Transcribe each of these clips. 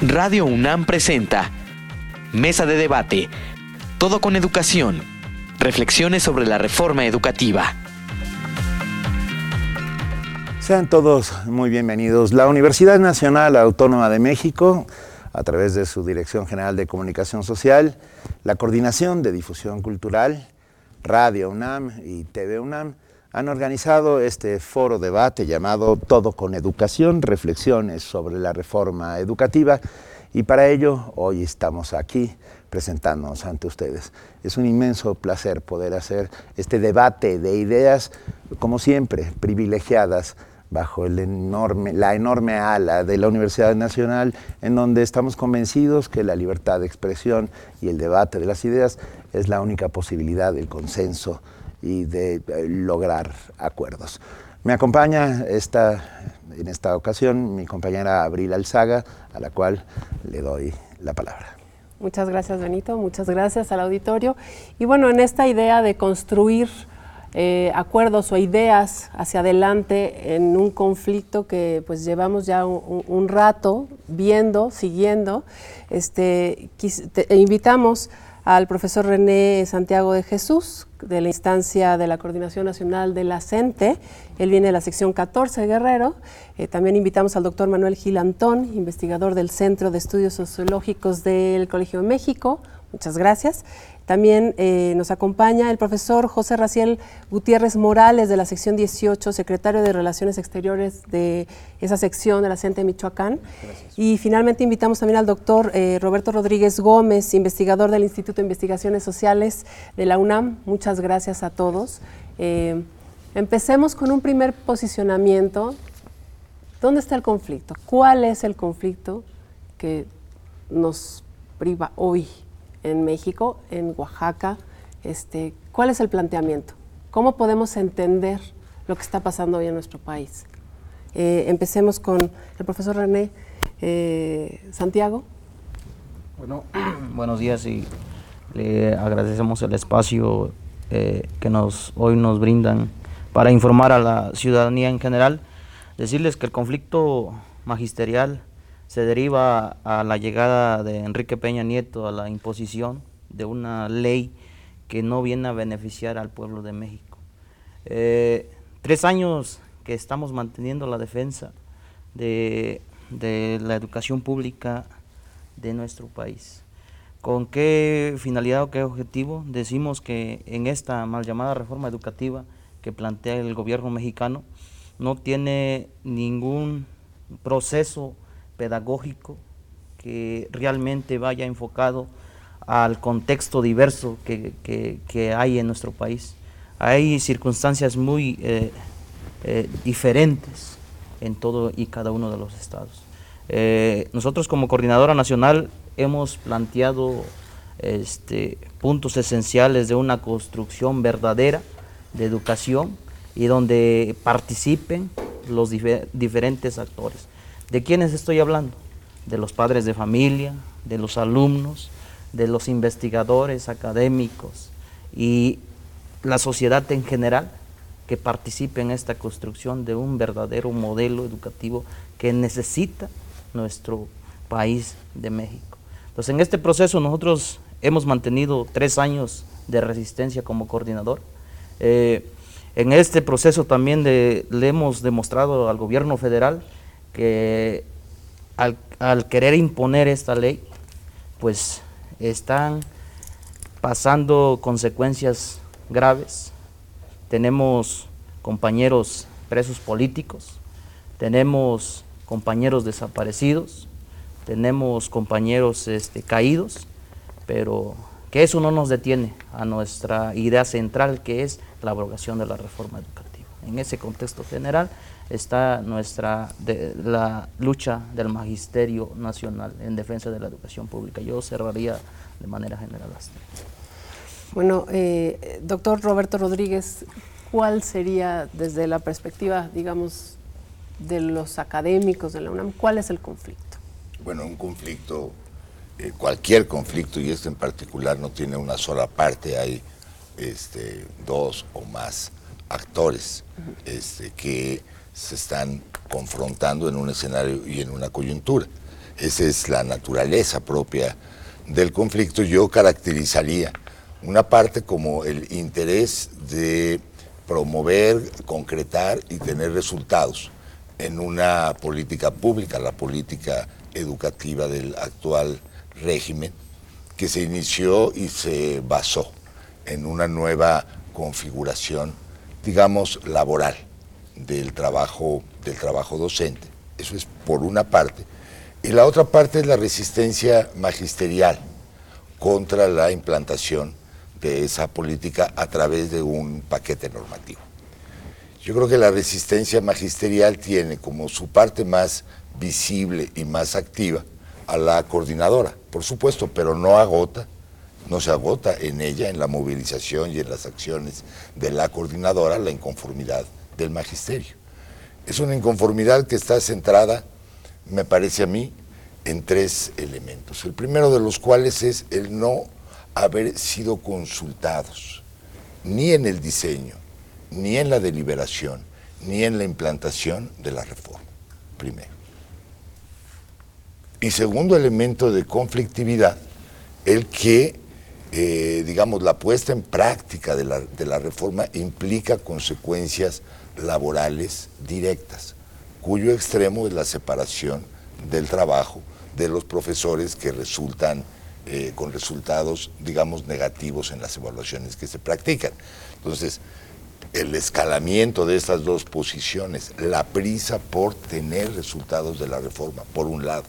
Radio UNAM presenta Mesa de Debate. Todo con educación. Reflexiones sobre la reforma educativa. Sean todos muy bienvenidos. La Universidad Nacional Autónoma de México, a través de su Dirección General de Comunicación Social, la Coordinación de Difusión Cultural, Radio UNAM y TV UNAM, han organizado este foro debate llamado Todo con Educación, reflexiones sobre la reforma educativa y para ello hoy estamos aquí presentándonos ante ustedes. Es un inmenso placer poder hacer este debate de ideas, como siempre, privilegiadas bajo el enorme, la enorme ala de la Universidad Nacional, en donde estamos convencidos que la libertad de expresión y el debate de las ideas es la única posibilidad del consenso y de eh, lograr acuerdos. Me acompaña esta, en esta ocasión mi compañera Abril Alzaga, a la cual le doy la palabra. Muchas gracias, Benito. Muchas gracias al auditorio. Y bueno, en esta idea de construir eh, acuerdos o ideas hacia adelante en un conflicto que pues llevamos ya un, rato viendo, siguiendo, este, invitamos al profesor René Santiago de Jesús, de la instancia de la Coordinación Nacional de la CENTE. Él viene de la sección 14 de Guerrero. Eh, también invitamos al doctor Manuel Gil Antón, investigador del Centro de Estudios Sociológicos del Colegio de México. Muchas gracias. También eh, nos acompaña el profesor José Raciel Gutiérrez Morales de la sección 18, secretario de Relaciones Exteriores de esa sección de la CENTE de Michoacán. Y finalmente invitamos también al doctor eh, Roberto Rodríguez Gómez, investigador del Instituto de Investigaciones Sociales de la UNAM. Muchas gracias a todos. Eh, empecemos con un primer posicionamiento. ¿Dónde está el conflicto? ¿Cuál es el conflicto que nos priva hoy en México, en Oaxaca. Este, ¿Cuál es el planteamiento? ¿Cómo podemos entender lo que está pasando hoy en nuestro país? Eh, empecemos con el profesor René eh, Santiago. Bueno, buenos días y le agradecemos el espacio eh, que nos, hoy nos brindan para informar a la ciudadanía en general. Decirles que el conflicto magisterial se deriva a la llegada de Enrique Peña Nieto a la imposición de una ley que no viene a beneficiar al pueblo de México. Eh, tres años que estamos manteniendo la defensa de, la educación pública de nuestro país. ¿Con qué finalidad o qué objetivo? Decimos que en esta mal llamada reforma educativa que plantea el gobierno mexicano no tiene ningún proceso pedagógico que realmente vaya enfocado al contexto diverso que, hay en nuestro país. Hay circunstancias muy eh, eh, diferentes en todo y cada uno de los estados. Eh, nosotros como coordinadora nacional hemos planteado este, puntos esenciales de una construcción verdadera de educación y donde participen los diferentes actores. ¿De quiénes estoy hablando? De los padres de familia, de los alumnos, de los investigadores académicos y la sociedad en general que participe en esta construcción de un verdadero modelo educativo que necesita nuestro país de México. Entonces, en este proceso nosotros hemos mantenido tres años de resistencia como coordinador. Eh, en este proceso también le hemos demostrado al gobierno federal que al, querer imponer esta ley, pues están pasando consecuencias graves. Tenemos compañeros presos políticos, tenemos compañeros desaparecidos, tenemos compañeros este, caídos, pero que eso no nos detiene a nuestra idea central que es la abrogación de la reforma educativa. En ese contexto general, está nuestra de, la lucha del magisterio nacional en defensa de la educación pública. Yo cerraría de manera general así. Bueno, eh, doctor Roberto Rodríguez, ¿cuál sería desde la perspectiva, digamos, de los académicos de la UNAM, cuál es el conflicto? Bueno, un conflicto, eh, cualquier conflicto, y este en particular no tiene una sola parte, hay este, dos o más actores este, que se están confrontando en un escenario y en una coyuntura. esa es la naturaleza propia del conflicto, yo caracterizaría una parte como el interés de promover, concretar y tener resultados en una política pública, la política educativa del actual régimen, que se inició y se basó en una nueva configuración, digamos, laboral del trabajo, del trabajo docente. Eso es por una parte. Y la otra parte es la resistencia magisterial contra la implantación de esa política a través de un paquete normativo. Yo creo que la resistencia magisterial tiene como su parte más visible y más activa a la coordinadora, por supuesto, pero no agota, no se agota en ella, en la movilización y en las acciones de la coordinadora, la inconformidad del magisterio. Es una inconformidad que está centrada, me parece a mí, en tres elementos. El primero de los cuales es el no haber sido consultados, ni en el diseño, ni en la deliberación, ni en la implantación de la reforma, primero. Y segundo elemento de conflictividad, el que, eh, digamos, la puesta en práctica de la, de la reforma implica consecuencias laborales directas, cuyo extremo es la separación del trabajo de los profesores que resultan eh, con resultados, digamos, negativos en las evaluaciones que se practican. Entonces, el escalamiento de estas dos posiciones, la prisa por tener resultados de la reforma, por un lado,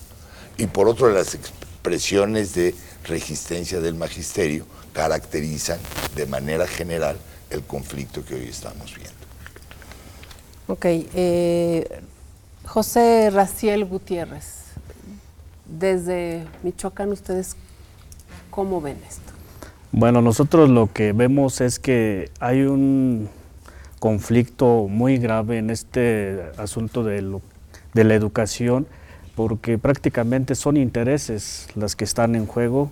y por otro las expresiones de resistencia del magisterio caracterizan de manera general el conflicto que hoy estamos viendo. Ok, eh, José Raciel Gutiérrez, desde Michoacán, ¿ustedes cómo ven esto? Bueno, nosotros lo que vemos es que hay un conflicto muy grave en este asunto de, de la educación, porque prácticamente son intereses las que están en juego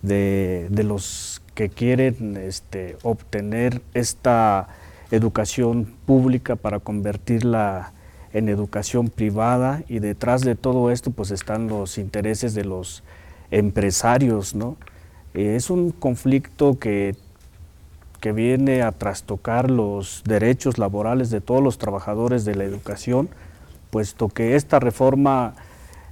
de, de los que quieren este, obtener esta educación pública para convertirla en educación privada y detrás de todo esto pues están los intereses de los empresarios, ¿no? Eh, es un conflicto que, que viene a trastocar los derechos laborales de todos los trabajadores de la educación, puesto que esta reforma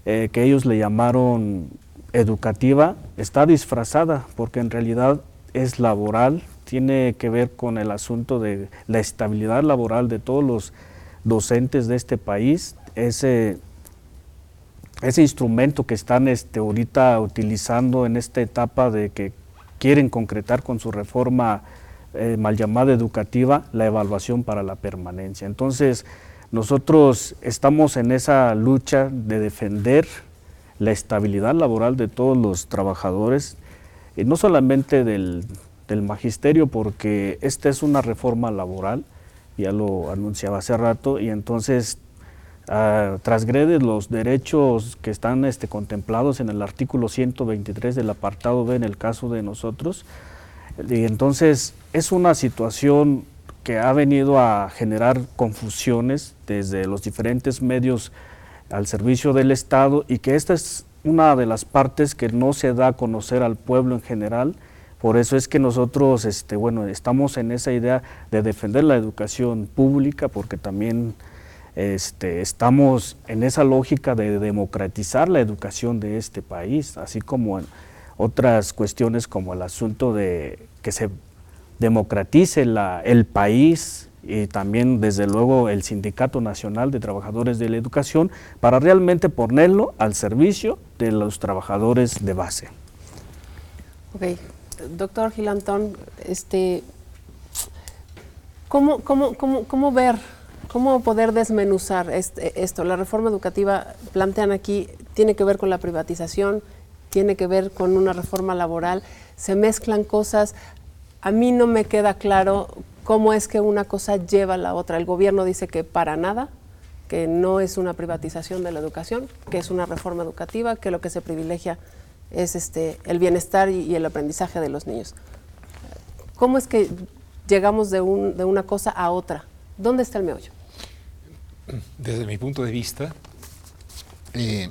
eh, que ellos le llamaron educativa está disfrazada, porque en realidad es laboral, tiene que ver con el asunto de la estabilidad laboral de todos los docentes de este país, ese, ese instrumento que están este, ahorita utilizando en esta etapa de que quieren concretar con su reforma eh, mal llamada educativa la evaluación para la permanencia. Entonces, nosotros estamos en esa lucha de defender la estabilidad laboral de todos los trabajadores, no solamente del, del magisterio, porque esta es una reforma laboral, ya lo anunciaba hace rato, y entonces uh, transgrede los derechos que están este, contemplados en el artículo 123 del apartado B en el caso de nosotros. Y entonces es una situación que ha venido a generar confusiones desde los diferentes medios al servicio del Estado y que esta es una de las partes que no se da a conocer al pueblo en general. Por eso es que nosotros este, bueno, estamos en esa idea de defender la educación pública, porque también este, estamos en esa lógica de democratizar la educación de este país, así como en otras cuestiones como el asunto de que se democratice la, el país y también desde luego el Sindicato Nacional de Trabajadores de la Educación para realmente ponerlo al servicio de los trabajadores de base. Okay doctor Gilantón, este, ¿cómo, cómo, cómo, cómo ver, cómo poder desmenuzar este, esto? La reforma educativa, plantean aquí, tiene que ver con la privatización, tiene que ver con una reforma laboral, se mezclan cosas. A mí no me queda claro cómo es que una cosa lleva a la otra. El gobierno dice que para nada, que no es una privatización de la educación, que es una reforma educativa, que lo que se privilegia es este, el bienestar y, el aprendizaje de los niños. ¿Cómo es que llegamos de, una cosa a otra? ¿Dónde está el meollo? Desde mi punto de vista, eh,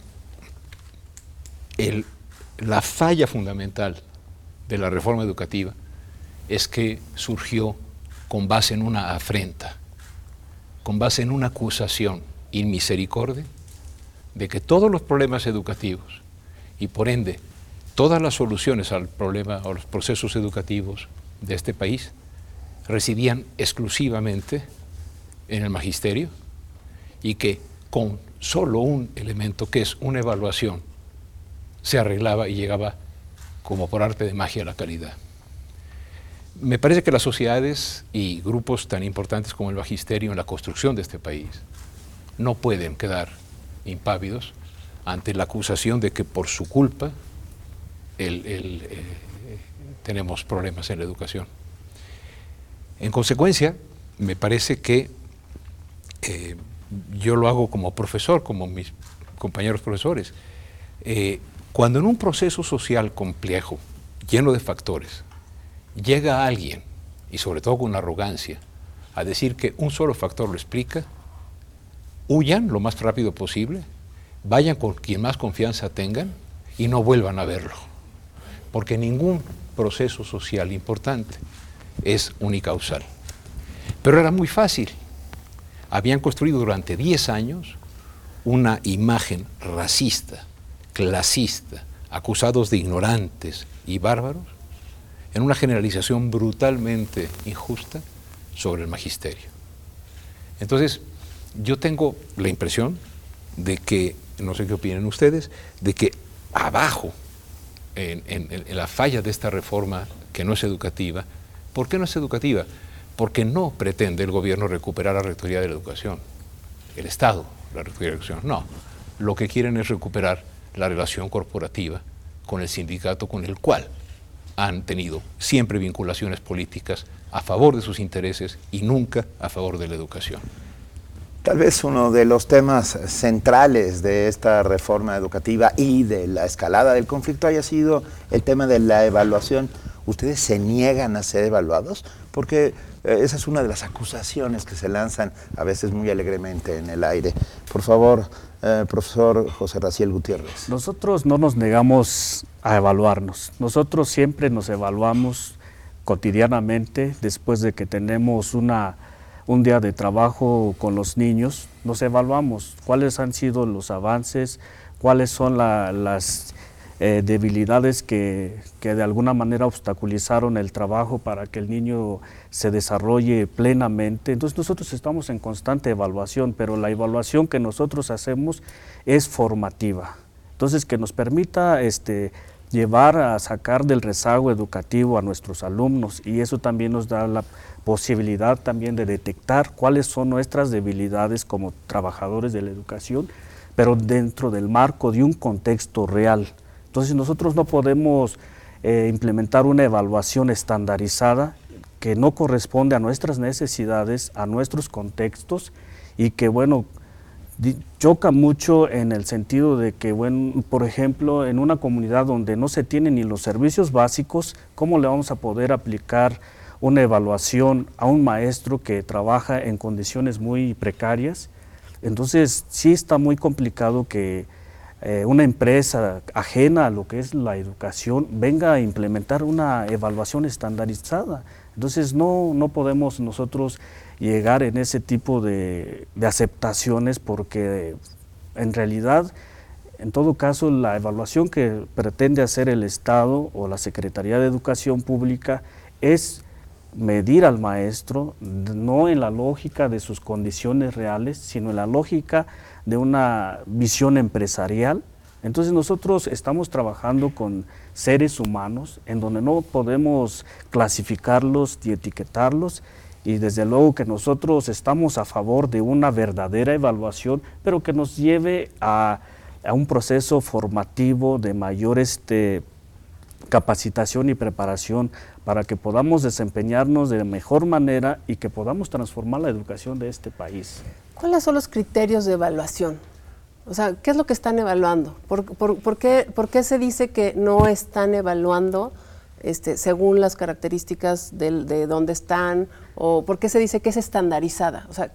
la falla fundamental de la reforma educativa es que surgió con base en una afrenta, con base en una acusación inmisericordia de que todos los problemas educativos y por ende todas las soluciones al problema o los procesos educativos de este país residían exclusivamente en el magisterio y que con solo un elemento que es una evaluación se arreglaba y llegaba como por arte de magia la calidad. Me parece que las sociedades y grupos tan importantes como el magisterio en la construcción de este país no pueden quedar impávidos ante la acusación de que por su culpa eh, tenemos problemas en la educación. En consecuencia, me parece que eh, yo lo hago como profesor, como mis compañeros profesores. Eh, cuando en un proceso social complejo, lleno de factores, llega alguien, y sobre todo con arrogancia, a decir que un solo factor lo explica, huyan lo más rápido posible, vayan con quien más confianza tengan y no vuelvan a verlo. Porque ningún proceso social importante es unicausal. Pero era muy fácil. Habían construido durante 10 años una imagen racista, clasista, acusados de ignorantes y bárbaros, en una generalización brutalmente injusta sobre el magisterio. Entonces, yo tengo la impresión de que, no sé qué opinan ustedes, de que abajo, en, en, la falla de esta reforma que no es educativa, ¿por qué no es educativa? Porque no pretende el gobierno recuperar la rectoría de la educación, el Estado, la rectoría de la educación, no. Lo que quieren es recuperar la relación corporativa con el sindicato con el cual han tenido siempre vinculaciones políticas a favor de sus intereses y nunca a favor de la educación. Tal vez uno de los temas centrales de esta reforma educativa y de la escalada del conflicto haya sido el tema de la evaluación. ¿Ustedes se niegan a ser evaluados? Porque eh, esa es una de las acusaciones que se lanzan a veces muy alegremente en el aire. Por favor, eh, profesor José Raciel Gutiérrez. Nosotros no nos negamos a evaluarnos. Nosotros siempre nos evaluamos cotidianamente después de que tenemos una un día de trabajo con los niños, nos evaluamos cuáles han sido los avances, cuáles son las eh, debilidades que, que, de alguna manera obstaculizaron el trabajo para que el niño se desarrolle plenamente. Entonces nosotros estamos en constante evaluación, pero la evaluación que nosotros hacemos es formativa. Entonces que nos permita este, llevar a sacar del rezago educativo a nuestros alumnos y eso también nos da la posibilidad también de detectar cuáles son nuestras debilidades como trabajadores de la educación, pero dentro del marco de un contexto real. Entonces nosotros no podemos eh, implementar una evaluación estandarizada que no corresponde a nuestras necesidades, a nuestros contextos y que, bueno, choca mucho en el sentido de que, bueno, por ejemplo, en una comunidad donde no se tienen ni los servicios básicos, ¿cómo le vamos a poder aplicar una evaluación a un maestro que trabaja en condiciones muy precarias? Entonces, sí está muy complicado que eh, una empresa ajena a lo que es la educación venga a implementar una evaluación estandarizada. Entonces, no, no podemos nosotros llegar en ese tipo de, aceptaciones porque en realidad, en todo caso, la evaluación que pretende hacer el Estado o la Secretaría de Educación Pública es medir al maestro no en la lógica de sus condiciones reales, sino en la lógica de una visión empresarial. Entonces nosotros estamos trabajando con seres humanos en donde no podemos clasificarlos y etiquetarlos, y desde luego que nosotros estamos a favor de una verdadera evaluación, pero que nos lleve a, un proceso formativo de mayor este, capacitación y preparación para que podamos desempeñarnos de mejor manera y que podamos transformar la educación de este país. ¿Cuáles son los criterios de evaluación? O sea, ¿qué es lo que están evaluando? ¿Por, qué, se dice que no están evaluando? Este, según las características de, dónde están, o por qué se dice que es estandarizada. O sea,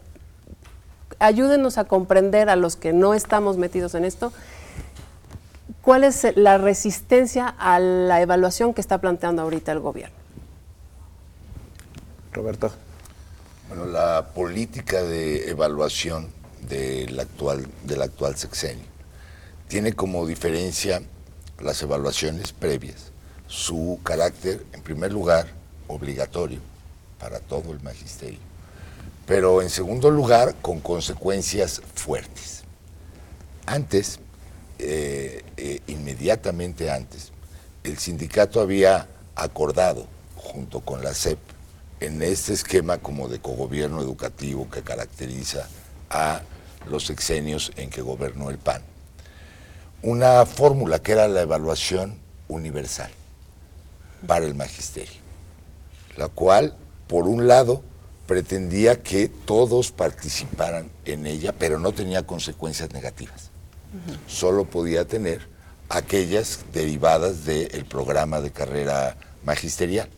ayúdenos a comprender a los que no estamos metidos en esto, ¿Cuál es la resistencia a la evaluación que está planteando ahorita el gobierno? Roberto. Bueno, la política de evaluación del actual, del actual sexenio tiene como diferencia las evaluaciones previas, su carácter, en primer lugar, obligatorio para todo el magisterio, pero en segundo lugar, con consecuencias fuertes. Antes, eh, eh, inmediatamente antes, el sindicato había acordado, junto con la CEP, en este esquema como de cogobierno educativo que caracteriza a los sexenios en que gobernó el PAN, una fórmula que era la evaluación universal para el magisterio, la cual, por un lado, pretendía que todos participaran en ella, pero no tenía consecuencias negativas. Solo podía tener aquellas derivadas del programa de carrera magisterial,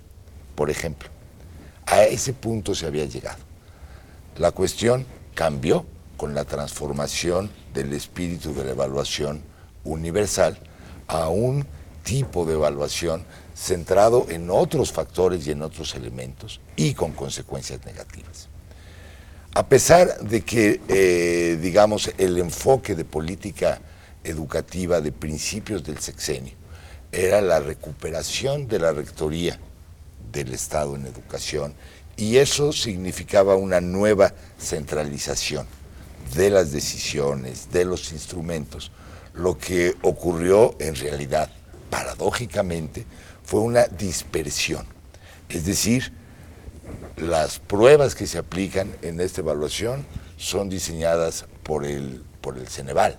por ejemplo. A ese punto se había llegado. La cuestión cambió con la transformación del espíritu de la evaluación universal a un tipo de evaluación centrado en otros factores y en otros elementos y con consecuencias negativas. A pesar de que, eh, digamos, el enfoque de política educativa de principios del sexenio era la recuperación de la rectoría del Estado en educación y eso significaba una nueva centralización de las decisiones, de los instrumentos. Lo que ocurrió en realidad, paradójicamente, fue una dispersión. Es decir, las pruebas que se aplican en esta evaluación son diseñadas por el, por el Ceneval,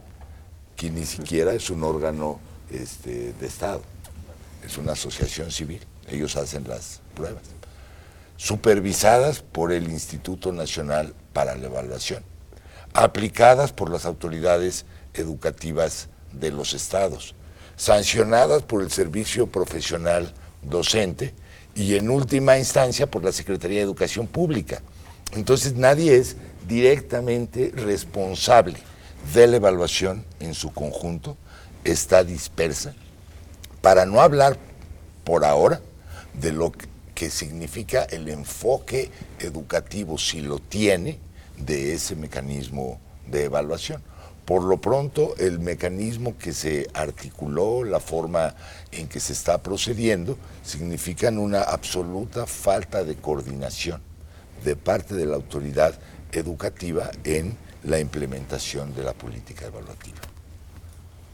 que ni siquiera es un órgano este, de Estado, es una asociación civil. Ellos hacen las pruebas, supervisadas por el Instituto Nacional para la Evaluación, aplicadas por las autoridades educativas de los estados, sancionadas por el Servicio Profesional Docente y en última instancia por la Secretaría de Educación Pública. Entonces nadie es directamente responsable de la evaluación en su conjunto, está dispersa, para no hablar por ahora de lo que significa el enfoque educativo, si lo tiene, de ese mecanismo de evaluación. Por lo pronto, el mecanismo que se articuló, la forma en que se está procediendo, significan una absoluta falta de coordinación de parte de la autoridad educativa en la implementación de la política evaluativa.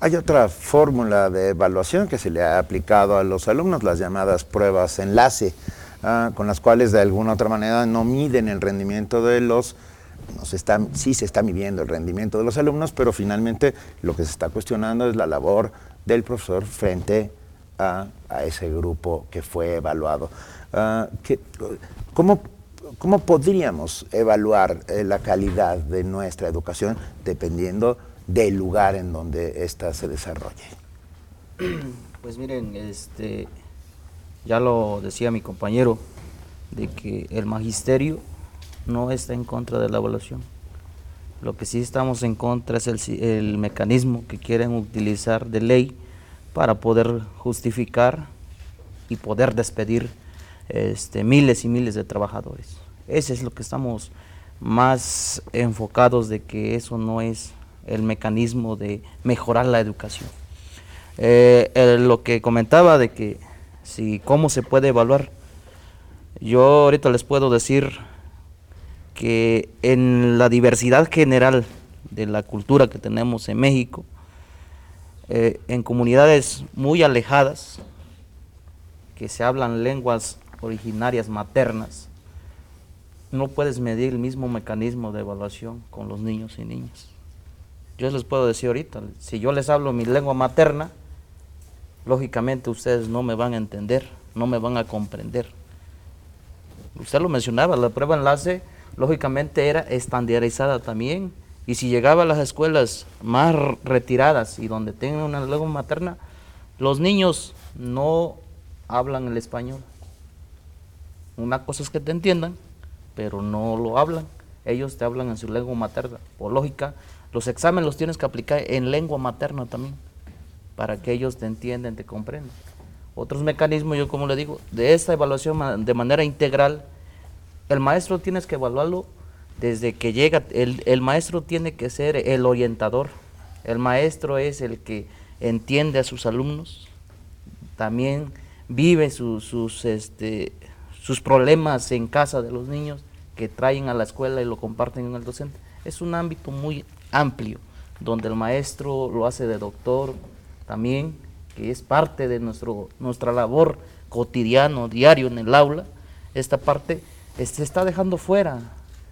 Hay otra fórmula de evaluación que se le ha aplicado a los alumnos, las llamadas pruebas enlace, ah, con las cuales de alguna otra manera no miden el rendimiento de los se está, sí se está midiendo el rendimiento de los alumnos, pero finalmente lo que se está cuestionando es la labor del profesor frente a, ese grupo que fue evaluado. Ah, ¿cómo, ¿Cómo podríamos evaluar eh, la calidad de nuestra educación dependiendo del lugar en donde ésta se desarrolle. Pues miren, este, ya lo decía mi compañero, de que el magisterio no está en contra de la evaluación. Lo que sí estamos en contra es el, mecanismo que quieren utilizar de ley para poder justificar y poder despedir este, miles y miles de trabajadores. Ese es lo que estamos más enfocados de que eso no es el mecanismo de mejorar la educación. Eh, lo que comentaba de que si cómo se puede evaluar, yo ahorita les puedo decir que en la diversidad general de la cultura que tenemos en México, eh, en comunidades muy alejadas, que se hablan lenguas originarias maternas, no puedes medir el mismo mecanismo de evaluación con los niños y niñas. Yo les puedo decir ahorita, si yo les hablo mi lengua materna, lógicamente ustedes no me van a entender, no me van a comprender. Usted lo mencionaba, la prueba enlace lógicamente era estandarizada también. Y si llegaba a las escuelas más retiradas y donde tengan una lengua materna, los niños no hablan el español. Una cosa es que te entiendan, pero no lo hablan. Ellos te hablan en su lengua materna. Por lógica, los exámenes los tienes que aplicar en lengua materna también. para que ellos te entiendan, te comprendan. Otros mecanismos, yo como le digo, de esta evaluación de manera integral, el maestro tienes que evaluarlo desde que llega, el, maestro tiene que ser el orientador, el maestro es el que entiende a sus alumnos, también vive sus, este, sus problemas en casa de los niños que traen a la escuela y lo comparten con el docente. Es un ámbito muy amplio, donde el maestro lo hace de doctor también, que es parte de nuestro, nuestra labor cotidiano, diario en el aula. Esta parte se está dejando fuera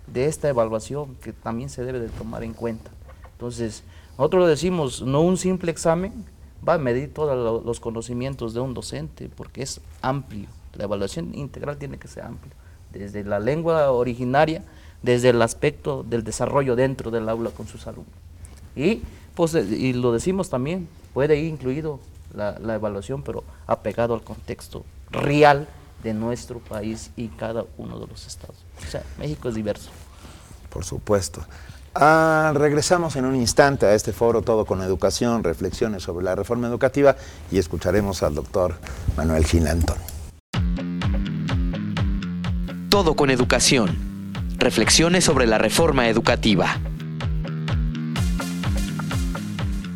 de esta evaluación que también se debe de tomar en cuenta. Entonces, nosotros decimos, no un simple examen va a medir todos los conocimientos de un docente, porque es amplio. La evaluación integral tiene que ser amplia, desde la lengua originaria, desde el aspecto del desarrollo dentro del aula con sus alumnos. Y, pues, y lo decimos también, puede ir incluido la, la evaluación, pero apegado al contexto real de nuestro país y cada uno de los estados. O sea, México es diverso. Por supuesto. Ah, regresamos en un instante a este foro Todo con Educación, reflexiones sobre la reforma educativa y escucharemos al doctor Manuel Gilantón. Todo con Educación, reflexiones sobre la reforma educativa.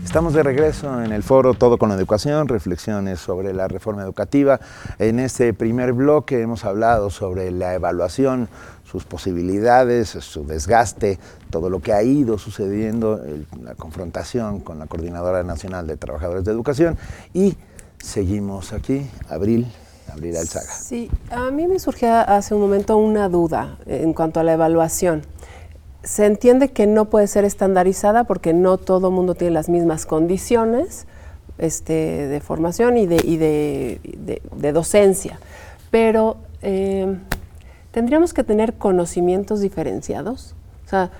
Estamos de regreso en el foro Todo con Educación, reflexiones sobre la reforma educativa. En este primer bloque hemos hablado sobre la evaluación, sus posibilidades, su desgaste, todo lo que ha ido sucediendo, la confrontación con la Coordinadora Nacional de Trabajadores de Educación y seguimos aquí, Abril. Abril Alzaga. Sí, a mí me surgió hace un momento una duda en cuanto a la evaluación se entiende que no puede ser estandarizada porque no todo mundo tiene las mismas condiciones este, de formación y de, docencia, pero eh, tendríamos que tener conocimientos diferenciados. O sea,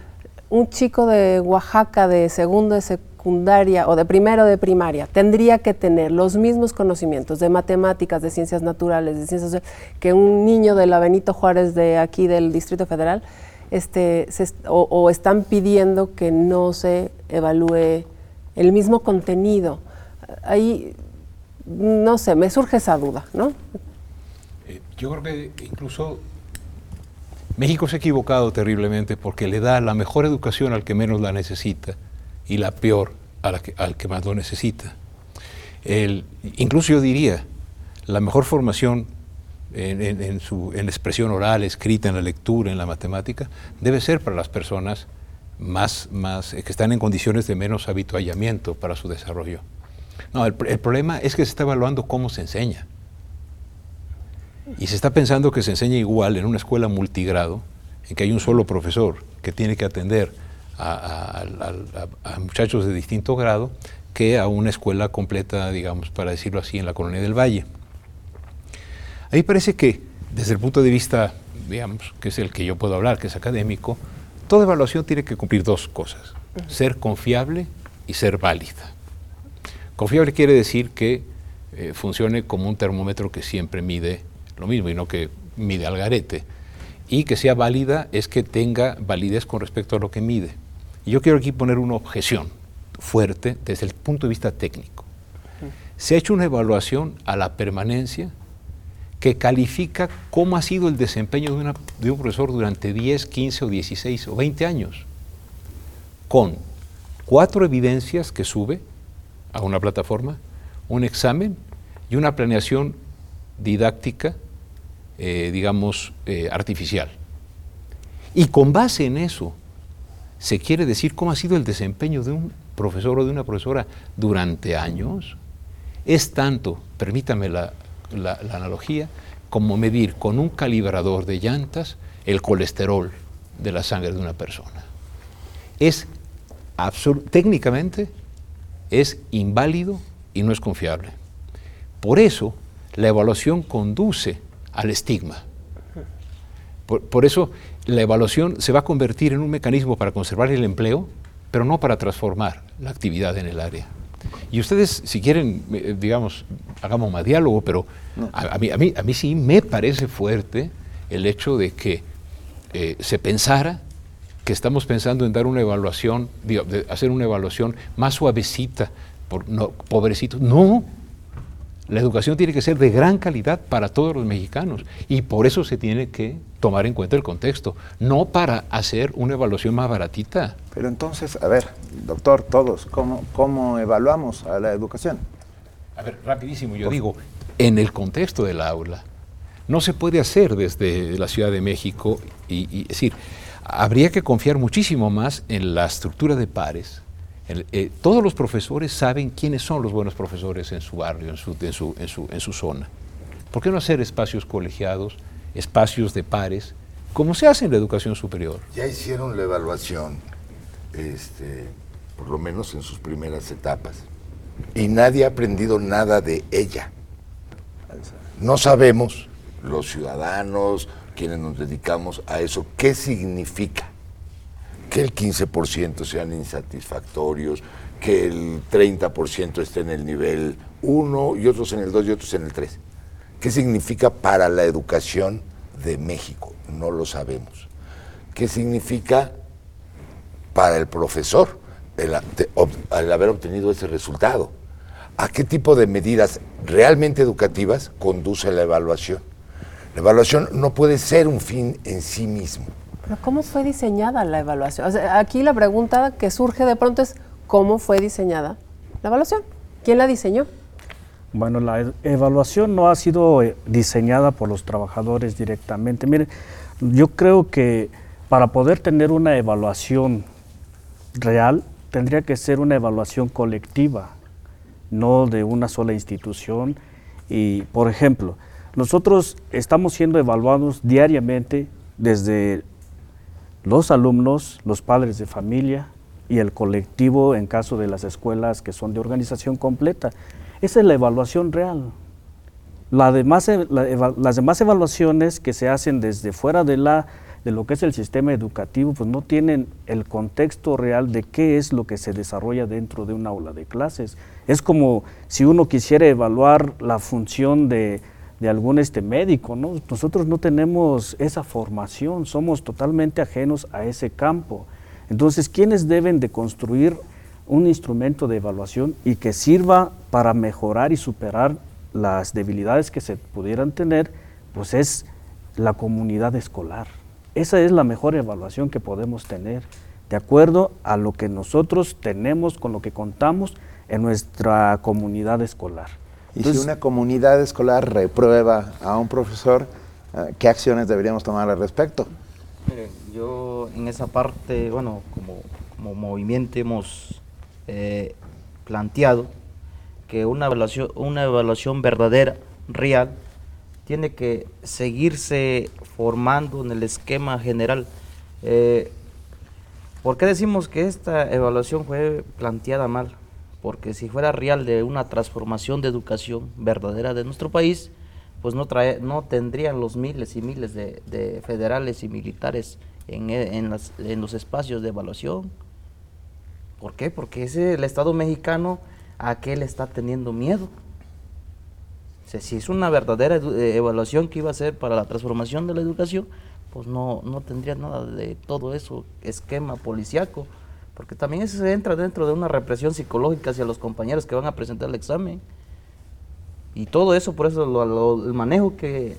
un chico de Oaxaca de segundo de secundaria o de primero de primaria tendría que tener los mismos conocimientos de matemáticas, de ciencias naturales, de ciencias que un niño de la Benito Juárez de aquí del Distrito Federal este, o, están pidiendo que no se evalúe el mismo contenido. Ahí, no sé, me surge esa duda, ¿no? Eh, yo creo que incluso México se ha equivocado terriblemente porque le da la mejor educación al que menos la necesita y la peor al que más lo necesita. incluso yo diría, la mejor formación en, en expresión oral, escrita, en la lectura, en la matemática, debe ser para las personas más, más, eh, que están en condiciones de menos habituallamiento para su desarrollo. No, el, problema es que se está evaluando cómo se enseña. Y se está pensando que se enseña igual en una escuela multigrado, en que hay un solo profesor que tiene que atender a, a, muchachos de distinto grado, que a una escuela completa, digamos, para decirlo así, en la colonia del Valle. A mí parece que, desde el punto de vista, digamos, que es el que yo puedo hablar, que es académico, toda evaluación tiene que cumplir dos cosas, ser confiable y ser válida. Confiable quiere decir que eh, funcione como un termómetro que siempre mide lo mismo y no que mide al garete. Y que sea válida es que tenga validez con respecto a lo que mide. Yo quiero aquí poner una objeción fuerte desde el punto de vista técnico. Se ha hecho una evaluación a la permanencia que califica cómo ha sido el desempeño de, un profesor durante 10, 15 o 16 o 20 años, con cuatro evidencias que sube a una plataforma, un examen y una planeación didáctica, eh, digamos, eh, artificial. Y con base en eso, se quiere decir cómo ha sido el desempeño de un profesor o de una profesora durante años. Es tanto, permítame la la, analogía, como medir con un calibrador de llantas el colesterol de la sangre de una persona. Es técnicamente es inválido y no es confiable. Por eso la evaluación conduce al estigma. por, eso la evaluación se va a convertir en un mecanismo para conservar el empleo, pero no para transformar la actividad en el área. Y ustedes, si quieren, eh, digamos, hagamos más diálogo, pero a, mí, a, mí, a mí sí me parece fuerte el hecho de que eh, se pensara que estamos pensando en dar una evaluación, de hacer una evaluación más suavecita por, no, pobrecitos. No, la educación tiene que ser de gran calidad para todos los mexicanos y por eso se tiene que tomar en cuenta el contexto, no para hacer una evaluación más baratita. Pero entonces, a ver, doctor, todos, ¿cómo, cómo evaluamos a la educación? A ver, rapidísimo, yo digo, en el contexto del aula, no se puede hacer desde la Ciudad de México y, y es decir, habría que confiar muchísimo más en la estructura de pares, eh, todos los profesores saben quiénes son los buenos profesores en su barrio, en su, en su, zona. ¿Por qué no hacer espacios colegiados, espacios de pares, como se hace en la educación superior? Ya hicieron la evaluación, este, por lo menos en sus primeras etapas, y nadie ha aprendido nada de ella. No sabemos, los ciudadanos, quienes nos dedicamos a eso, qué significa que el 15% sean insatisfactorios, que el 30% esté en el nivel 1 y otros en el 2 y otros en el 3. ¿Qué significa para la educación de México? No lo sabemos. ¿Qué significa para el profesor el, haber obtenido ese resultado? ¿A qué tipo de medidas realmente educativas conduce la evaluación? La evaluación no puede ser un fin en sí mismo pero ¿cómo fue diseñada la evaluación? aquí la pregunta que surge de pronto es ¿cómo fue diseñada la evaluación? ¿Quién la diseñó? Bueno, la e-, evaluación no ha sido eh, diseñada por los trabajadores directamente. Miren, yo creo que para poder tener una evaluación real, tendría que ser una evaluación colectiva, no de una sola institución. Y, por ejemplo, nosotros estamos siendo evaluados diariamente desde los alumnos, los padres de familia y el colectivo en caso de las escuelas que son de organización completa. Esa es la evaluación real. las demás evaluaciones que se hacen desde fuera de, la, de lo que es el sistema educativo, pues no tienen el contexto real de qué es lo que se desarrolla dentro de un aula de clases. Es como si uno quisiera evaluar la función de, de algún este médico, ¿no? Nosotros no tenemos esa formación, somos totalmente ajenos a ese campo. Entonces, ¿quiénes deben de construir un instrumento de evaluación y que sirva para mejorar y superar las debilidades que se pudieran tener? Pues es la comunidad escolar. Esa es la mejor evaluación que podemos tener, de acuerdo a lo que nosotros tenemos, con lo que contamos en nuestra comunidad escolar. Y si una comunidad escolar reprueba a un profesor, eh, ¿qué acciones deberíamos tomar al respecto? Miren, yo en esa parte, bueno, como, como movimiento hemos eh, planteado que una evaluación, una evaluación verdadera, real, tiene que seguirse formando en el esquema general. Eh, ¿Por qué decimos que esta evaluación fue planteada mal? Porque si fuera real de una transformación de educación verdadera de nuestro país, pues no, trae, no tendrían los miles y miles de, federales y militares en, en, los espacios de evaluación. ¿Por qué? Porque ese, el Estado mexicano a qué le está teniendo miedo. si es una verdadera eh, evaluación que iba a ser para la transformación de la educación, pues no, no tendría nada de todo eso, esquema policiaco porque también eso se entra dentro de una represión psicológica hacia los compañeros que van a presentar el examen. Y todo eso, por eso el manejo que,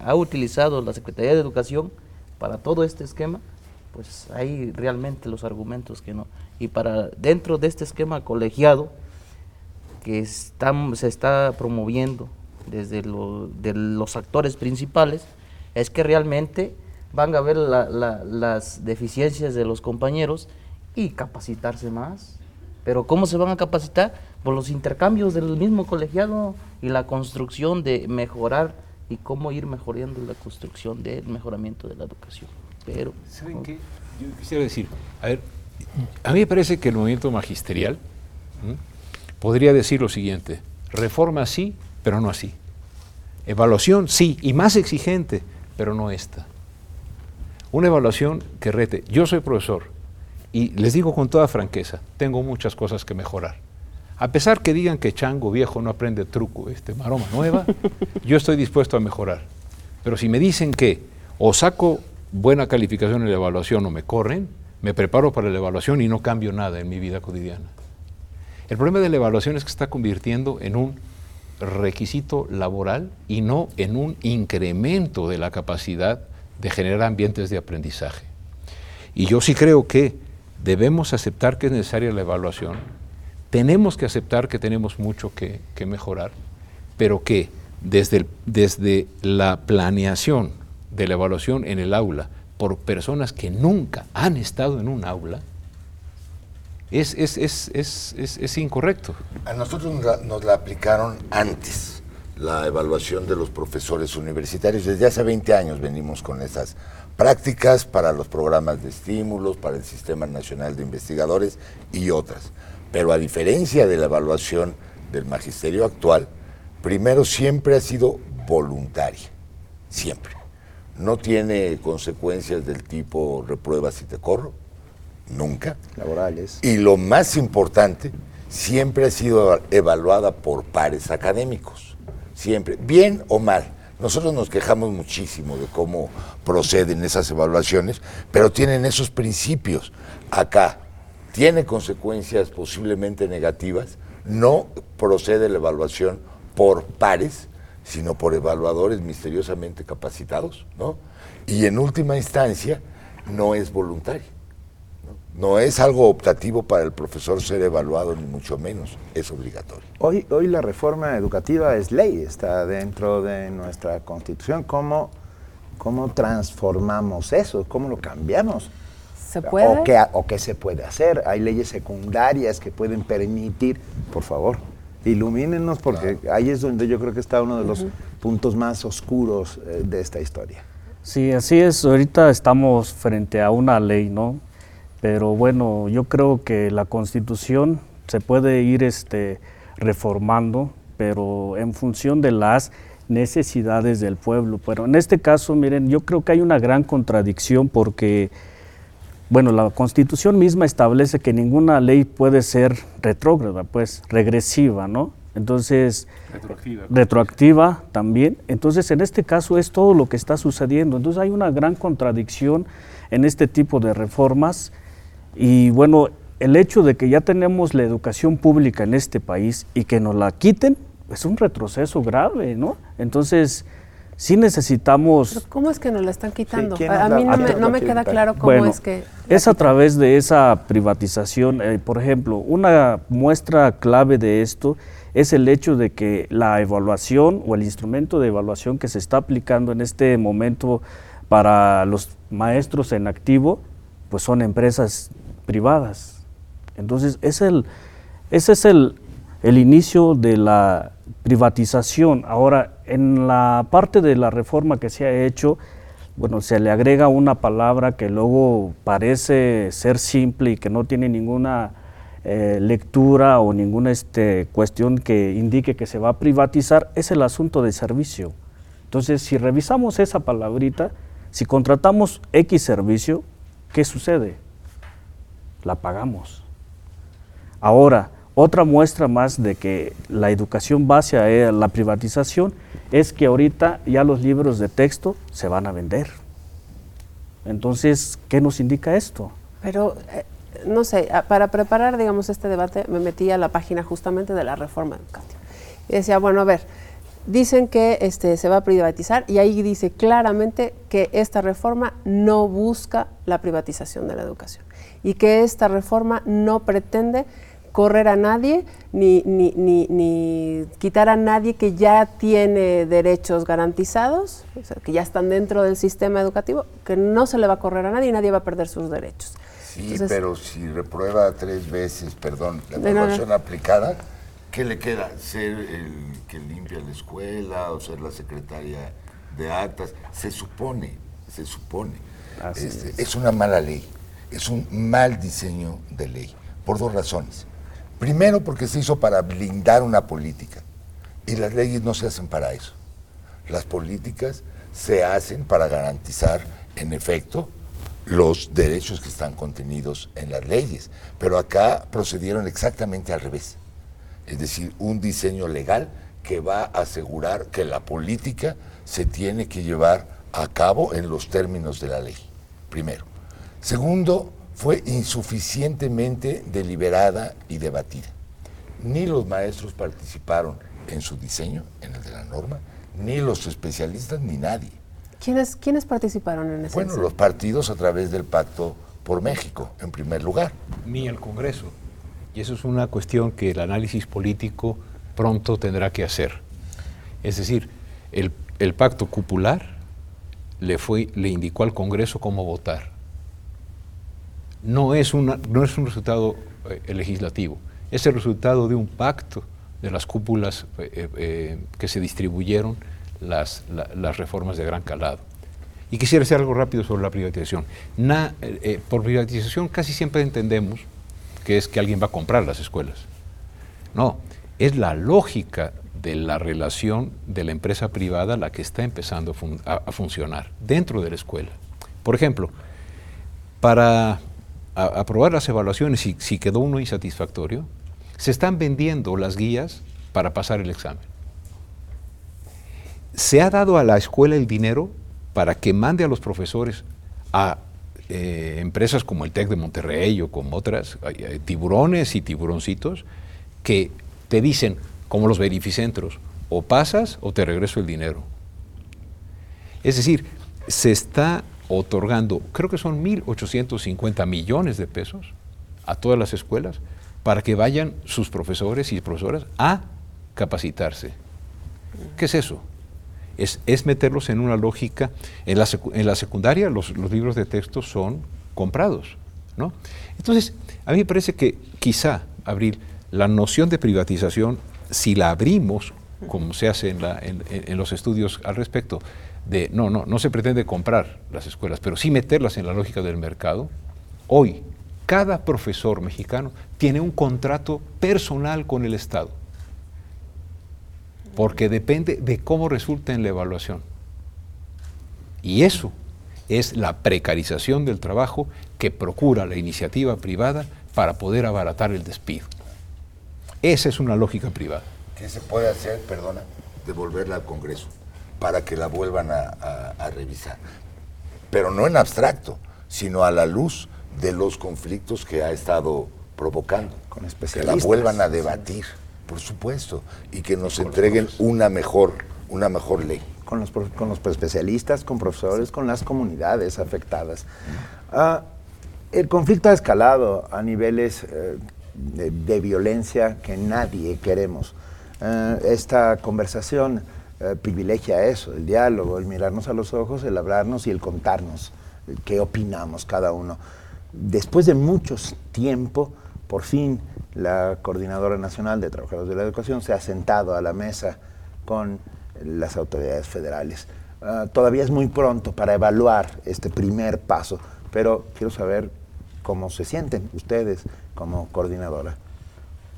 ha utilizado la Secretaría de Educación para todo este esquema, pues hay realmente los argumentos que no. Y para dentro de este esquema colegiado que se está promoviendo desde de los actores principales, es que realmente van a ver las deficiencias de los compañeros y capacitarse más. Pero ¿cómo se van a capacitar? Por los intercambios del mismo colegiado y la construcción de mejorar y cómo ir mejorando la construcción del mejoramiento de la educación. Pero, ¿Saben qué? Yo quisiera decir, a ver, a mí me parece que el movimiento magisterial podría decir lo siguiente, reforma sí, pero no así. Evaluación sí, y más exigente, pero no esta. Una evaluación que rete, yo soy profesor, y les digo con toda franqueza, tengo muchas cosas que mejorar. A pesar que digan que chango viejo no aprende truco, este maroma nueva, yo estoy dispuesto a mejorar. Pero si me dicen que o saco buena calificación en la evaluación o me corren, me preparo para la evaluación y no cambio nada en mi vida cotidiana. El problema de la evaluación es que se está convirtiendo en un requisito laboral y no en un incremento de la capacidad de generar ambientes de aprendizaje. Y yo sí creo que debemos aceptar que es necesaria la evaluación, tenemos que aceptar que tenemos mucho que, mejorar, pero que desde, desde la planeación de la evaluación en el aula por personas que nunca han estado en un aula, es, es, es, es incorrecto. A nosotros nos la, aplicaron antes, la evaluación de los profesores universitarios. Desde hace 20 años venimos con esas prácticas para los programas de estímulos, para el Sistema Nacional de Investigadores y otras. Pero a diferencia de la evaluación del magisterio actual, primero siempre ha sido voluntaria, siempre. No tiene consecuencias del tipo repruebas si te corro, nunca. Laborales. Y lo más importante, siempre ha sido evaluada por pares académicos, siempre, bien o mal. Nosotros nos quejamos muchísimo de cómo proceden esas evaluaciones, pero tienen esos principios. Acá tiene consecuencias posiblemente negativas, no procede la evaluación por pares, sino por evaluadores misteriosamente capacitados, ¿no? Y en última instancia, no es voluntario. No es algo optativo para el profesor ser evaluado, ni mucho menos, es obligatorio. Hoy, hoy la reforma educativa es ley, está dentro de nuestra constitución. ¿Cómo, cómo transformamos eso? ¿Cómo lo cambiamos? ¿Se puede? ¿O qué, ¿O qué se puede hacer? Hay leyes secundarias que pueden permitir, por favor, ilumínenos porque ahí es donde yo creo que está uno de los puntos más oscuros eh, de esta historia. Sí, así es. Ahorita estamos frente a una ley, ¿no? Pero bueno, yo creo que la constitución se puede ir este, reformando, pero en función de las necesidades del pueblo. Pero en este caso, miren, yo creo que hay una gran contradicción porque, bueno, la constitución misma establece que ninguna ley puede ser retrógrada, pues regresiva, ¿no? Entonces, retroactiva. retroactiva también. Entonces, en este caso es todo lo que está sucediendo. Entonces, hay una gran contradicción en este tipo de reformas y bueno, el hecho de que ya tenemos la educación pública en este país y que nos la quiten es un retroceso grave, ¿no? Entonces, sí necesitamos... ¿Cómo es que nos la están quitando? a, mí no me, queda claro cómo es que... Es a través de esa privatización. Eh, por ejemplo, una muestra clave de esto es el hecho de que la evaluación o el instrumento de evaluación que se está aplicando en este momento para los maestros en activo, pues son empresas privadas. Entonces, es el, ese es el, el inicio de la privatización. Ahora, en la parte de la reforma que se ha hecho, bueno, se le agrega una palabra que luego parece ser simple y que no tiene ninguna eh, lectura o ninguna este, cuestión que indique que se va a privatizar, es el asunto de servicio. Entonces, si revisamos esa palabrita, si contratamos X servicio, ¿qué sucede? la pagamos. Ahora, otra muestra más de que la educación va hacia la privatización es que ahorita ya los libros de texto se van a vender. Entonces, ¿qué nos indica esto? Pero, eh, no sé, para preparar, digamos, este debate me metí a la página justamente de la reforma educativa. Y decía, bueno, a ver, dicen que este, se va a privatizar y ahí dice claramente que esta reforma no busca la privatización de la educación y que esta reforma no pretende correr a nadie ni, ni, ni, quitar a nadie que ya tiene derechos garantizados, que ya están dentro del sistema educativo, que no se le va a correr a nadie y nadie va a perder sus derechos. Sí, pero si reprueba tres veces, perdón, la evaluación aplicada, ¿qué le queda? ¿Ser el que limpia la escuela o ser la secretaria de actas? Se supone, se supone. Este, es una mala ley es un mal diseño de ley, por dos razones. Primero, porque se hizo para blindar una política, y las leyes no se hacen para eso. Las políticas se hacen para garantizar, en efecto, los derechos que están contenidos en las leyes. Pero acá procedieron exactamente al revés. Es decir, un diseño legal que va a asegurar que la política se tiene que llevar a cabo en los términos de la ley, primero. Segundo, fue insuficientemente deliberada y debatida. Ni los maestros participaron en su diseño, en el de la norma, ni los especialistas, ni nadie. ¿Quiénes, ¿quiénes participaron en ese Bueno, los partidos a través del Pacto por México, en primer lugar. Ni el Congreso. Y eso es una cuestión que el análisis político pronto tendrá que hacer. Es decir, el, el pacto cupular le, fue, le indicó al Congreso cómo votar. No es, una, no es un resultado eh, legislativo, es el resultado de un pacto de las cúpulas eh, eh, que se distribuyeron las, la, las, reformas de gran calado. Y quisiera decir algo rápido sobre la privatización. Na, por privatización casi siempre entendemos que es que alguien va a comprar las escuelas. No, es la lógica de la relación de la empresa privada la que está empezando a, fun a, a funcionar dentro de la escuela. Por ejemplo, para aprobar las evaluaciones, si, si quedó uno insatisfactorio, se están vendiendo las guías para pasar el examen. Se ha dado a la escuela el dinero para que mande a los profesores a eh, empresas como el TEC de Monterrey o como otras, tiburones y tiburoncitos, que te dicen, como los verificentros, o pasas o te regreso el dinero. Es decir, se está otorgando, creo que son 1.850 millones de pesos a todas las escuelas para que vayan sus profesores y profesoras a capacitarse. ¿Qué es eso? Es, es meterlos en una lógica, en la, en la secundaria los, los, libros de texto son comprados, ¿no? Entonces, a mí me parece que quizá, Abril, la noción de privatización, si la abrimos, como se hace en, la, en, en los estudios al respecto, de, no, no, no se pretende comprar las escuelas, pero sí meterlas en la lógica del mercado, hoy cada profesor mexicano tiene un contrato personal con el Estado, porque depende de cómo resulta en la evaluación. Y eso es la precarización del trabajo que procura la iniciativa privada para poder abaratar el despido. Esa es una lógica privada. ¿Qué se puede hacer, perdona, devolverla al Congreso para que la vuelvan a, a, a revisar? Pero no en abstracto, sino a la luz de los conflictos que ha estado provocando. Con que la vuelvan a debatir, por supuesto, y que nos entreguen una mejor, una mejor ley. Con los, con los especialistas, con profesores, con las comunidades afectadas. Uh, el conflicto ha escalado a niveles uh, de, de, violencia que nadie queremos. Uh, esta conversación privilegia eso, el diálogo, el mirarnos a los ojos, el hablarnos y el contarnos qué opinamos cada uno después de mucho tiempo, por fin la Coordinadora Nacional de Trabajadores de la Educación se ha sentado a la mesa con las autoridades federales. Uh, todavía es muy pronto para evaluar este primer paso, pero quiero saber cómo se sienten ustedes como coordinadora.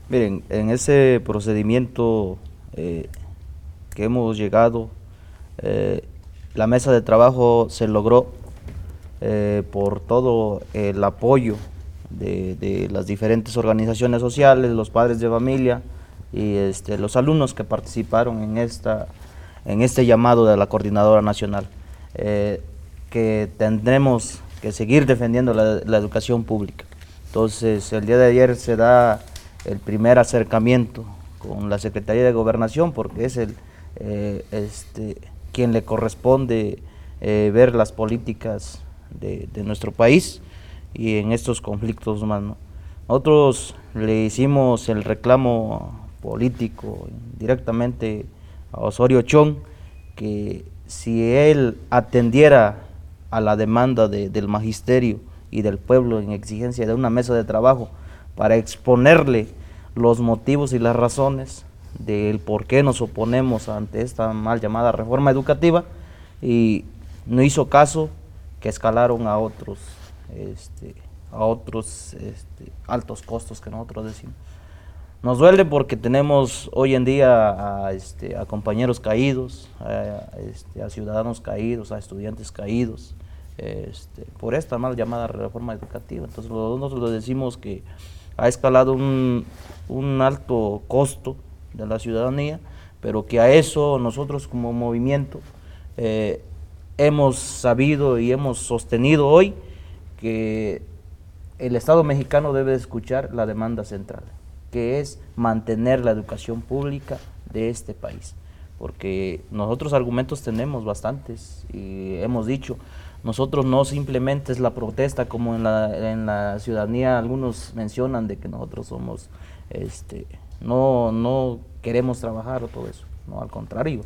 Miren, en ese procedimiento eh, que hemos llegado, eh, la mesa de trabajo se logró eh, por todo el apoyo de, las diferentes organizaciones sociales, los padres de familia y este, los alumnos que participaron en, esta, en este llamado de la Coordinadora Nacional, eh, que tendremos que seguir defendiendo la, educación pública. Entonces, el día de ayer se da el primer acercamiento con la Secretaría de Gobernación, porque es el, eh, este, quien le corresponde ver las políticas de, nuestro país y en estos conflictos humanos. Nosotros le hicimos el reclamo político directamente a Osorio Chong que si él atendiera a la demanda de, del magisterio y del pueblo en exigencia de una mesa de trabajo para exponerle los motivos y las razones del por qué nos oponemos ante esta mal llamada reforma educativa y no hizo caso, que escalaron a otros, este, a otros este, altos costos que nosotros decimos. Nos duele porque tenemos hoy en día a, este, compañeros caídos, a, ciudadanos caídos, a estudiantes caídos, por esta mal llamada reforma educativa. Entonces nosotros decimos que ha escalado un, un alto costo de la ciudadanía, pero que a eso nosotros como movimiento eh, hemos sabido y hemos sostenido hoy que el Estado mexicano debe escuchar la demanda central. que es mantener la educación pública de este país. Porque nosotros argumentos tenemos bastantes y hemos dicho, nosotros no simplemente es la protesta como en la, en la ciudadanía algunos mencionan de que nosotros somos, este, no, no queremos trabajar o todo eso, no, al contrario,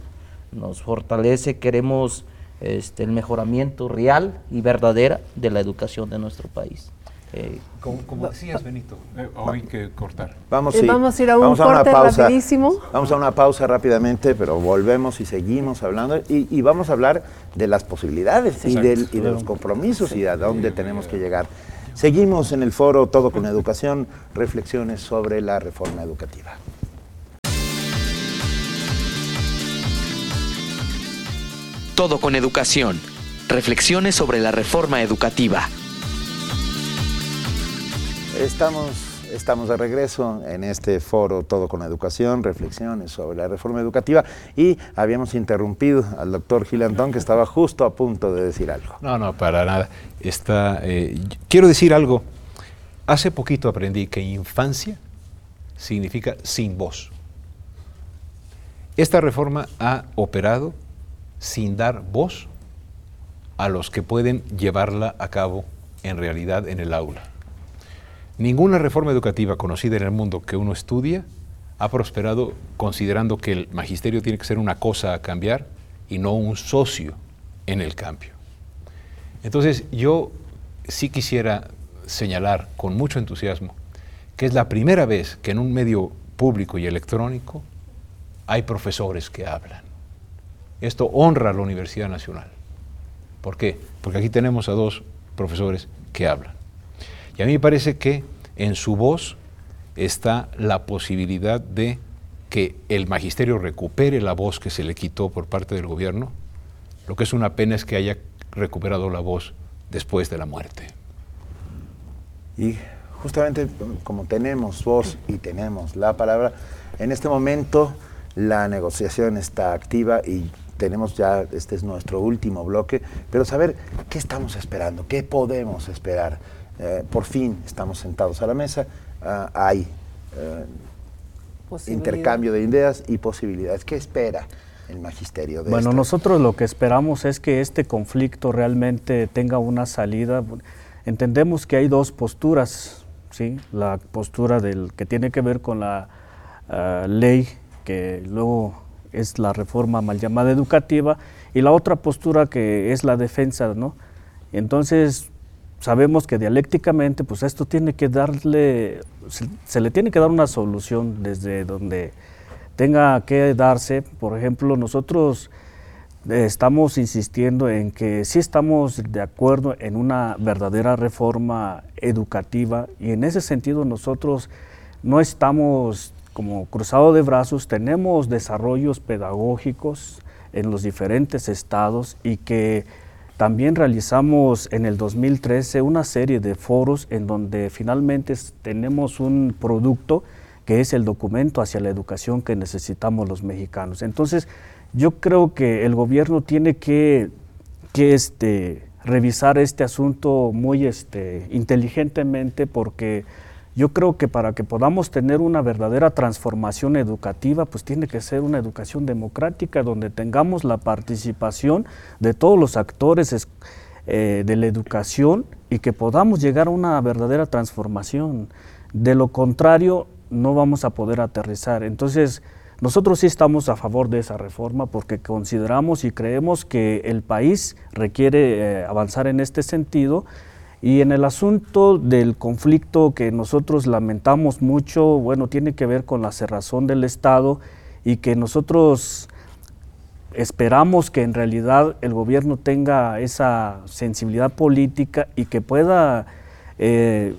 nos fortalece, queremos este, el mejoramiento real y verdadera de la educación de nuestro país. Eh, como, decías, Benito, eh, hay que cortar. Vamos, eh, vamos a ir a un corte rapidísimo. Vamos a una pausa rápidamente, pero volvemos y seguimos hablando. Y, vamos a hablar de las posibilidades y, de los compromisos y a dónde tenemos que llegar. Seguimos en el foro Todo con Educación, reflexiones sobre la reforma educativa. Todo con Educación, reflexiones sobre la reforma educativa. Estamos, estamos de regreso en este foro Todo con Educación, reflexiones sobre la reforma educativa y habíamos interrumpido al doctor Gil Antón que estaba justo a punto de decir algo. No, no, para nada. Está, eh, quiero decir algo. Hace poquito aprendí que infancia significa sin voz. Esta reforma ha operado sin dar voz a los que pueden llevarla a cabo en realidad en el aula. Ninguna reforma educativa conocida en el mundo que uno estudia ha prosperado considerando que el magisterio tiene que ser una cosa a cambiar y no un socio en el cambio. Entonces yo sí quisiera señalar con mucho entusiasmo que es la primera vez que en un medio público y electrónico hay profesores que hablan. Esto honra a la Universidad Nacional. ¿Por qué? Porque aquí tenemos a dos profesores que hablan. Y a mí me parece que en su voz está la posibilidad de que el magisterio recupere la voz que se le quitó por parte del gobierno. Lo que es una pena es que haya recuperado la voz después de la muerte. Y justamente como tenemos voz y tenemos la palabra, en este momento la negociación está activa y tenemos ya, este es nuestro último bloque, pero saber qué estamos esperando, qué podemos esperar eh, por fin estamos sentados a la mesa, ah, hay eh, intercambio de ideas y posibilidades. ¿Qué espera el magisterio de Bueno, nosotros lo que esperamos es que este conflicto realmente tenga una salida. Entendemos que hay dos posturas, ¿sí? La postura del que tiene que ver con la ah, ley que luego es la reforma mal llamada educativa y la otra postura que es la defensa, ¿no? Entonces, sabemos que dialécticamente, pues esto tiene que darle, se, le tiene que dar una solución desde donde tenga que darse. Por ejemplo, nosotros eh, estamos insistiendo en que sí estamos de acuerdo en una verdadera reforma educativa y en ese sentido nosotros no estamos como cruzado de brazos, tenemos desarrollos pedagógicos en los diferentes estados y que también realizamos en el 2013 una serie de foros en donde finalmente tenemos un producto que es el documento hacia la educación que necesitamos los mexicanos. Entonces, yo creo que el gobierno tiene que, que este, revisar este asunto muy este, inteligentemente porque yo creo que para que podamos tener una verdadera transformación educativa, pues tiene que ser una educación democrática donde tengamos la participación de todos los actores eh, de la educación y que podamos llegar a una verdadera transformación. De lo contrario, no vamos a poder aterrizar. Entonces, nosotros sí estamos a favor de esa reforma porque consideramos y creemos que el país requiere eh, avanzar en este sentido y en el asunto del conflicto que nosotros lamentamos mucho, bueno, tiene que ver con la cerrazón del Estado y que nosotros esperamos que en realidad el gobierno tenga esa sensibilidad política y que pueda eh,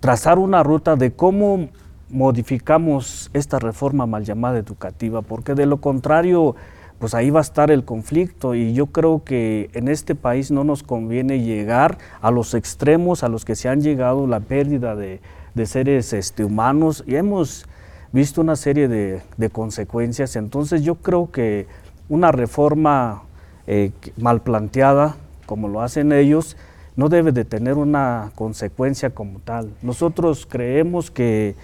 trazar una ruta de cómo modificamos esta reforma mal llamada educativa, porque de lo contrario pues ahí va a estar el conflicto y yo creo que en este país no nos conviene llegar a los extremos a los que se han llegado, la pérdida de, seres este, humanos y hemos visto una serie de, consecuencias. Entonces yo creo que una reforma eh, mal planteada, como lo hacen ellos, no debe de tener una consecuencia como tal. Nosotros creemos que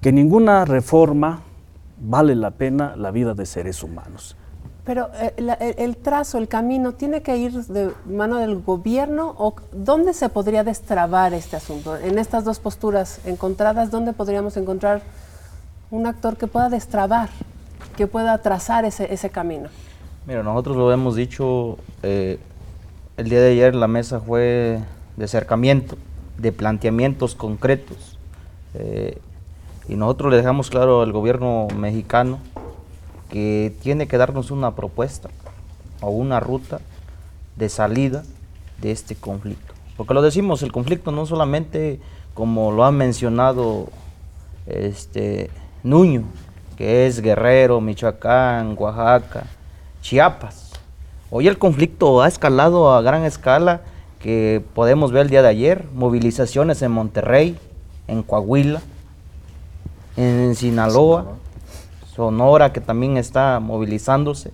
que ninguna reforma vale la pena la vida de seres humanos. Pero eh, el, trazo, el camino, ¿tiene que ir de mano del gobierno o dónde se podría destrabar este asunto? En estas dos posturas encontradas, ¿dónde podríamos encontrar un actor que pueda destrabar, que pueda trazar ese, camino? Mira, nosotros lo hemos dicho, eh, el día de ayer la mesa fue de acercamiento, de planteamientos concretos. Eh, y nosotros le dejamos claro al gobierno mexicano que tiene que darnos una propuesta o una ruta de salida de este conflicto. Porque lo decimos, el conflicto no solamente como lo ha mencionado este Nuño, que es Guerrero, Michoacán, Oaxaca, Chiapas. Hoy el conflicto ha escalado a gran escala que podemos ver el día de ayer, movilizaciones en Monterrey, en Coahuila, en Sinaloa, Sonora que también está movilizándose.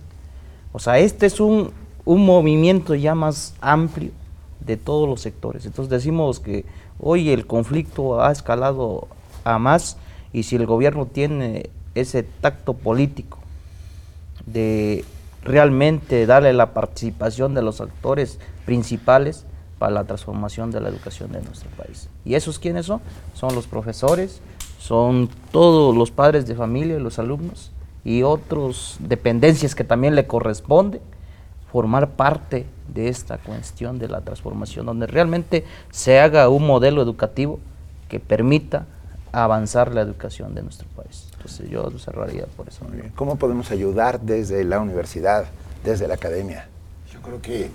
O sea, este es un, un movimiento ya más amplio de todos los sectores. Entonces decimos que hoy el conflicto ha escalado a más y si el gobierno tiene ese tacto político de realmente darle la participación de los actores principales para la transformación de la educación de nuestro país. ¿Y esos quiénes son? Son los profesores, son todos los padres de familia, los alumnos y otras dependencias que también le corresponde formar parte de esta cuestión de la transformación, donde realmente se haga un modelo educativo que permita avanzar la educación de nuestro país. Entonces yo cerraría por eso. ¿Cómo podemos ayudar desde la universidad, desde la academia? Yo creo que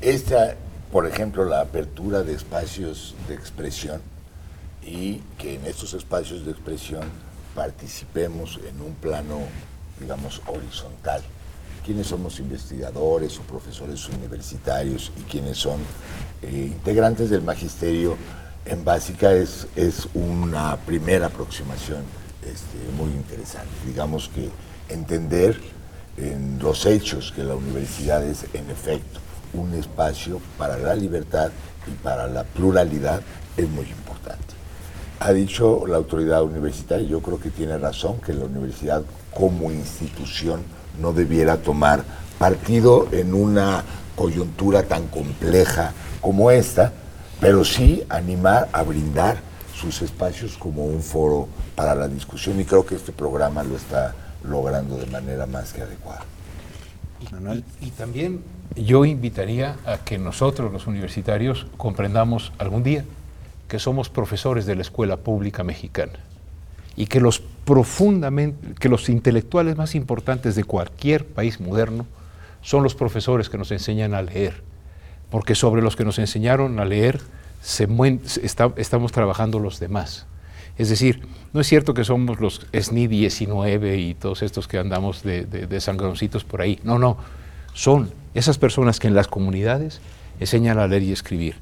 esta, por ejemplo, la apertura de espacios de expresión y que en estos espacios de expresión participemos en un plano, digamos, horizontal. Quienes somos investigadores o profesores universitarios y quienes son eh, integrantes del magisterio en básica es, es una primera aproximación este, muy interesante. Digamos que entender en los hechos que la universidad es en efecto un espacio para la libertad y para la pluralidad es muy importante ha dicho la autoridad universitaria, yo creo que tiene razón, que la universidad como institución no debiera tomar partido en una coyuntura tan compleja como esta, pero sí animar a brindar sus espacios como un foro para la discusión y creo que este programa lo está logrando de manera más que adecuada. Y, y, también yo invitaría a que nosotros los universitarios comprendamos algún día que somos profesores de la escuela pública mexicana y que los profundamente, que los intelectuales más importantes de cualquier país moderno son los profesores que nos enseñan a leer, porque sobre los que nos enseñaron a leer se estamos trabajando los demás. Es decir, no es cierto que somos los SNI 19 y todos estos que andamos de, de sangroncitos por ahí. No, no. Son esas personas que en las comunidades enseñan a leer y escribir.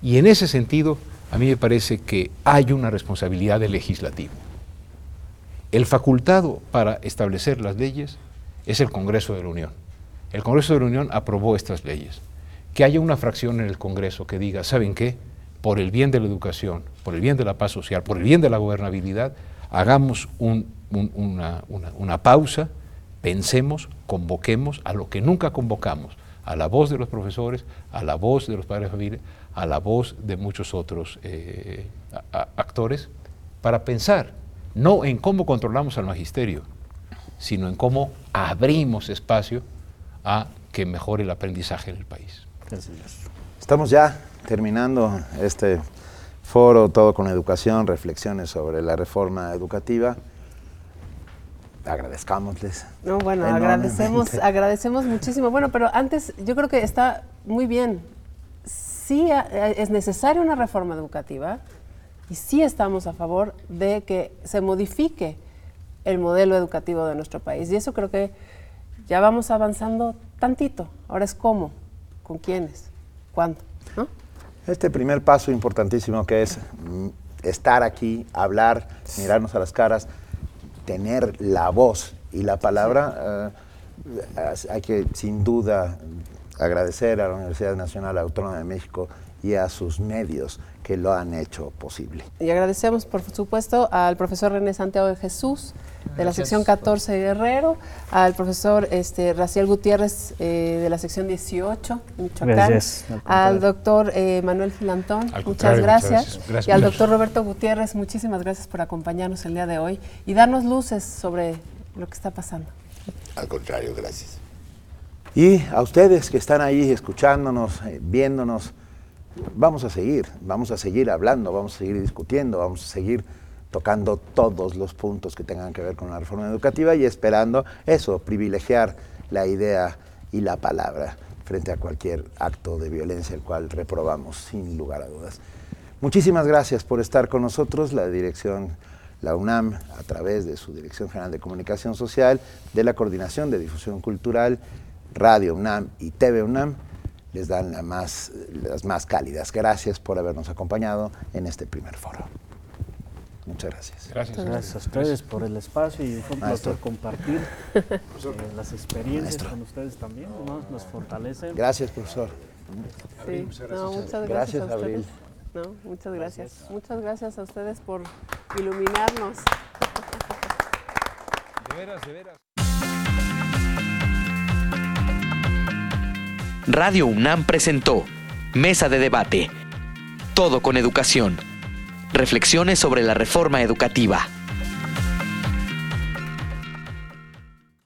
Y en ese sentido, a mí me parece que hay una responsabilidad del legislativo. El facultado para establecer las leyes es el Congreso de la Unión. El Congreso de la Unión aprobó estas leyes. Que haya una fracción en el Congreso que diga, ¿saben qué? Por el bien de la educación, por el bien de la paz social, por el bien de la gobernabilidad, hagamos una, una pausa, pensemos, convoquemos a lo que nunca convocamos, a la voz de los profesores, a la voz de los padres de familia, a la voz de muchos otros eh, actores, para pensar no en cómo controlamos al magisterio, sino en cómo abrimos espacio a que mejore el aprendizaje en el país. Estamos ya terminando este foro, todo con educación, reflexiones sobre la reforma educativa agradezcámosles. No, bueno, agradecemos, agradecemos muchísimo. Bueno, pero antes yo creo que está muy bien. Sí eh, es necesaria una reforma educativa y sí estamos a favor de que se modifique el modelo educativo de nuestro país. Y eso creo que ya vamos avanzando tantito. Ahora es cómo, con quiénes, cuándo. Este primer paso importantísimo que es mm, estar aquí, hablar, mirarnos a las caras, tener la voz y la palabra, eh, hay que sin duda agradecer a la Universidad Nacional Autónoma de México y a sus medios que lo han hecho posible. Y agradecemos, por supuesto, al profesor René Santiago de Jesús, de la sección 14 Guerrero, al profesor este, Raciel Gutiérrez eh, de la sección 18 Michoacán, Gracias, al doctor eh, Manuel Filantón, muchas gracias, muchas gracias. Y al doctor Roberto Gutiérrez, muchísimas gracias por acompañarnos el día de hoy y darnos luces sobre lo que está pasando. Al contrario, gracias. Y a ustedes que están ahí escuchándonos, eh, viéndonos, vamos a seguir, vamos a seguir hablando, vamos a seguir discutiendo, vamos a seguir tocando todos los puntos que tengan que ver con la reforma educativa y esperando eso, privilegiar la idea y la palabra frente a cualquier acto de violencia el cual reprobamos sin lugar a dudas. Muchísimas gracias por estar con nosotros, la dirección, la UNAM, a través de su Dirección General de Comunicación Social, de la Coordinación de Difusión Cultural, Radio UNAM y TV UNAM, les dan la más, las más cálidas gracias por habernos acompañado en este primer foro. Muchas gracias. Gracias. Gracias a ustedes por el espacio y fue un Maestro. placer compartir eh, las experiencias Maestro. con ustedes también, ¿no? nos fortalecen. Gracias, profesor. Sí, no, muchas gracias, Gracias, a. Abril. No, muchas gracias. Muchas gracias a ustedes por iluminarnos. De veras, de veras. Radio UNAM presentó Mesa de Debate. Todo con educación. Reflexiones sobre la reforma educativa.